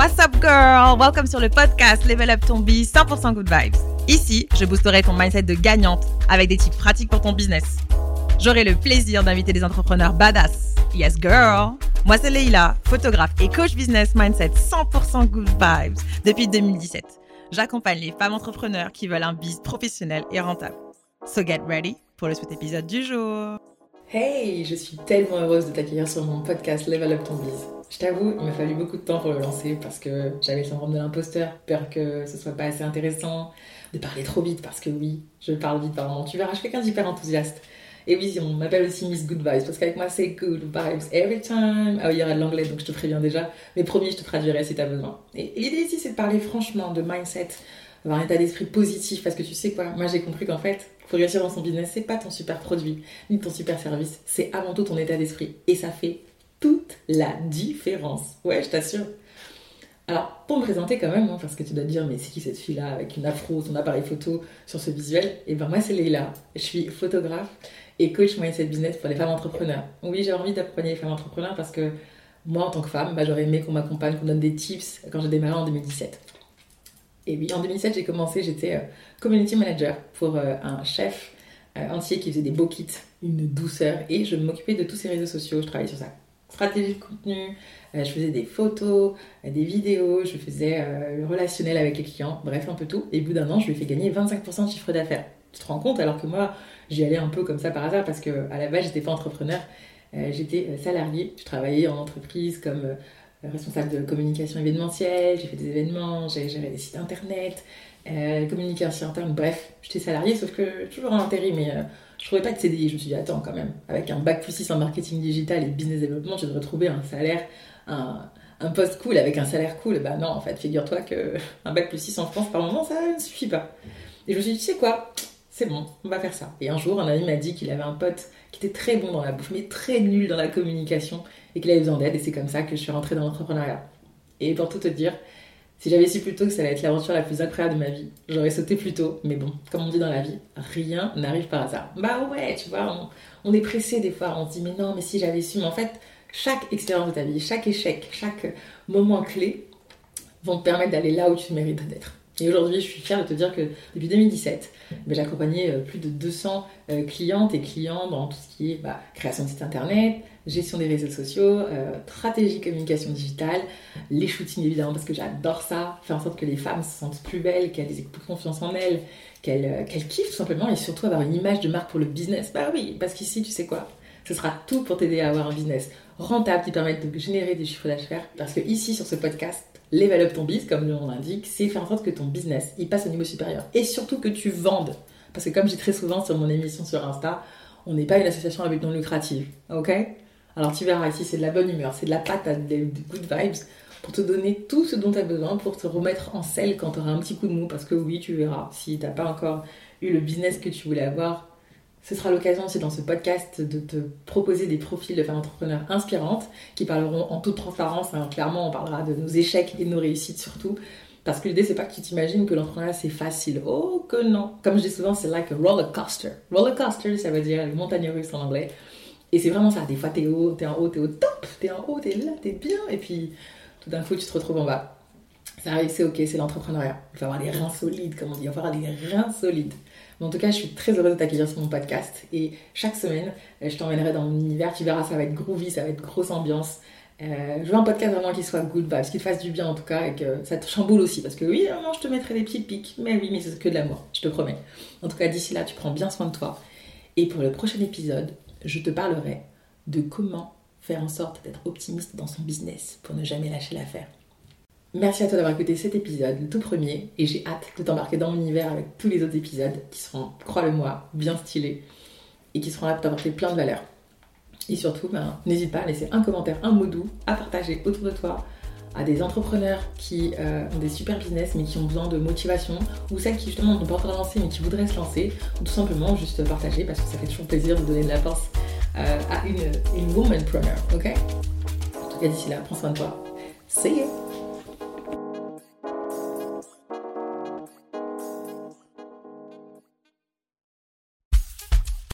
What's up girl? Welcome sur le podcast Level Up ton Biz 100% Good Vibes. Ici, je boosterai ton mindset de gagnante avec des tips pratiques pour ton business. J'aurai le plaisir d'inviter des entrepreneurs badass. Yes girl! Moi c'est Leila, photographe et coach business mindset 100% Good Vibes depuis 2017. J'accompagne les femmes entrepreneurs qui veulent un biz professionnel et rentable. So get ready pour le sweet épisode du jour. Hey, je suis tellement heureuse de t'accueillir sur mon podcast Level Up ton Biz. Je t'avoue, il m'a fallu beaucoup de temps pour le lancer parce que j'avais le syndrome de l'imposteur, peur que ce soit pas assez intéressant, de parler trop vite parce que oui, je parle vite par moment. Tu verras, je suis quelqu'un d'hyper enthousiaste. Et oui, on m'appelle aussi Miss Good Vibes parce qu'avec moi c'est Good Vibes every time. Ah oui, il y aura de l'anglais donc je te préviens déjà. Mais promis, je te traduirai si tu as besoin. Et l'idée ici c'est de parler franchement de mindset, d'avoir un état d'esprit positif parce que tu sais quoi, moi j'ai compris qu'en fait, pour réussir dans son business, c'est pas ton super produit ni ton super service, c'est avant tout ton état d'esprit. Et ça fait toute la différence. Ouais, je t'assure. Alors, pour me présenter quand même, hein, parce que tu dois te dire, mais c'est qui cette fille-là avec une afro, son appareil photo sur ce visuel? Et eh ben moi, c'est Leila. Je suis photographe et coach mindset business pour les femmes entrepreneurs. Oui, j'ai envie d'accompagner les femmes entrepreneurs parce que moi, en tant que femme, bah, j'aurais aimé qu'on m'accompagne, qu'on donne des tips quand j'ai démarré en 2017. Et oui, en 2017, j'ai commencé, j'étais euh, community manager pour euh, un chef euh, entier qui faisait des beaux kits, une douceur, et je m'occupais de tous ses réseaux sociaux, je travaillais sur ça stratégie de contenu, euh, je faisais des photos, euh, des vidéos, je faisais euh, le relationnel avec les clients, bref, un peu tout. Et au bout d'un an, je lui ai fait gagner 25% de chiffre d'affaires. Tu te rends compte? Alors que moi, j'y allais un peu comme ça par hasard parce que à la base, j'étais pas entrepreneur, j'étais salarié. Je travaillais en entreprise comme responsable de communication événementielle, j'ai fait des événements, j'ai géré des sites internet, communication interne, bref, j'étais salarié, sauf que toujours en intérim, mais je trouvais pas de CDI. Je me suis dit, attends, quand même, avec un bac plus 6 en marketing digital et business développement, je devrais trouver un salaire, un, un poste cool avec un salaire cool. Bah non, en fait, figure-toi qu'un bac plus 6 en France par moment, ça ne suffit pas. Et je me suis dit, tu sais quoi c'est bon, on va faire ça. Et un jour, un ami m'a dit qu'il avait un pote qui était très bon dans la bouffe, mais très nul dans la communication, et qu'il avait besoin d'aide, et c'est comme ça que je suis rentrée dans l'entrepreneuriat. Et pour tout te dire, si j'avais su plus tôt que ça allait être l'aventure la plus incroyable de ma vie, j'aurais sauté plus tôt. Mais bon, comme on dit dans la vie, rien n'arrive par hasard. Bah ouais, tu vois, on, est pressé des fois, on se dit mais non, mais si j'avais su. Mais en fait, chaque expérience de ta vie, chaque échec, chaque moment clé vont te permettre d'aller là où tu mérites d'être. Et aujourd'hui, je suis fière de te dire que depuis 2017, ben, j'ai accompagné euh, plus de 200 euh, clientes et clients dans tout ce qui est bah, création de site internet, gestion des réseaux sociaux, euh, stratégie communication digitale, les shootings évidemment parce que j'adore ça, faire en sorte que les femmes se sentent plus belles, qu'elles aient plus confiance en elles, qu'elles kiffent tout simplement et surtout avoir une image de marque pour le business. Bah oui, parce qu'ici, tu sais quoi ce sera tout pour t'aider à avoir un business rentable qui permette de générer des chiffres d'affaires. Parce que ici, sur ce podcast, level up ton business, comme le nom l'indique, c'est faire en sorte que ton business, il passe au niveau supérieur. Et surtout que tu vendes. Parce que comme j'ai très souvent sur mon émission sur Insta, on n'est pas une association avec non lucrative. Ok? Alors tu verras ici, c'est de la bonne humeur, c'est de la patate, des good vibes pour te donner tout ce dont tu as besoin pour te remettre en selle quand tu auras un petit coup de mou. Parce que oui, tu verras, si tu n'as pas encore eu le business que tu voulais avoir, ce sera l'occasion aussi dans ce podcast de te proposer des profils de femmes entrepreneurs inspirantes qui parleront en toute transparence. Hein. clairement, on parlera de nos échecs et de nos réussites surtout. Parce que l'idée, c'est pas que tu t'imagines que l'entrepreneuriat c'est facile. Oh que non. Comme je dis souvent, c'est like a roller coaster. Roller coaster, ça veut dire montagne russe en anglais. Et c'est vraiment ça. Des fois, t'es haut, t'es en haut, t'es au top, t'es en haut, t'es là, t'es bien. Et puis, tout d'un coup, tu te retrouves en bas. Ça arrive, c'est ok, c'est l'entrepreneuriat. Il faut avoir des reins solides, comme on dit. Il faut avoir des reins solides en tout cas, je suis très heureuse de t'accueillir sur mon podcast. Et chaque semaine, euh, je t'emmènerai dans mon univers. Tu verras, ça va être groovy, ça va être grosse ambiance. Euh, je veux un podcast vraiment qui soit good vibes, qui te fasse du bien en tout cas, et que ça te chamboule aussi. Parce que oui, non, je te mettrai des petits pics, mais oui, mais c'est que de l'amour, je te promets. En tout cas, d'ici là, tu prends bien soin de toi. Et pour le prochain épisode, je te parlerai de comment faire en sorte d'être optimiste dans son business pour ne jamais lâcher l'affaire. Merci à toi d'avoir écouté cet épisode, le tout premier, et j'ai hâte de t'embarquer dans mon univers avec tous les autres épisodes qui seront, crois-le-moi, bien stylés et qui seront là pour t'apporter plein de valeur. Et surtout, ben, n'hésite pas à laisser un commentaire, un mot doux à partager autour de toi à des entrepreneurs qui euh, ont des super business mais qui ont besoin de motivation ou celles qui justement n'ont pas encore lancé mais qui voudraient se lancer ou tout simplement juste partager parce que ça fait toujours plaisir de donner de la force euh, à une, une womanpreneur, ok? En tout cas d'ici là, prends soin de toi. See you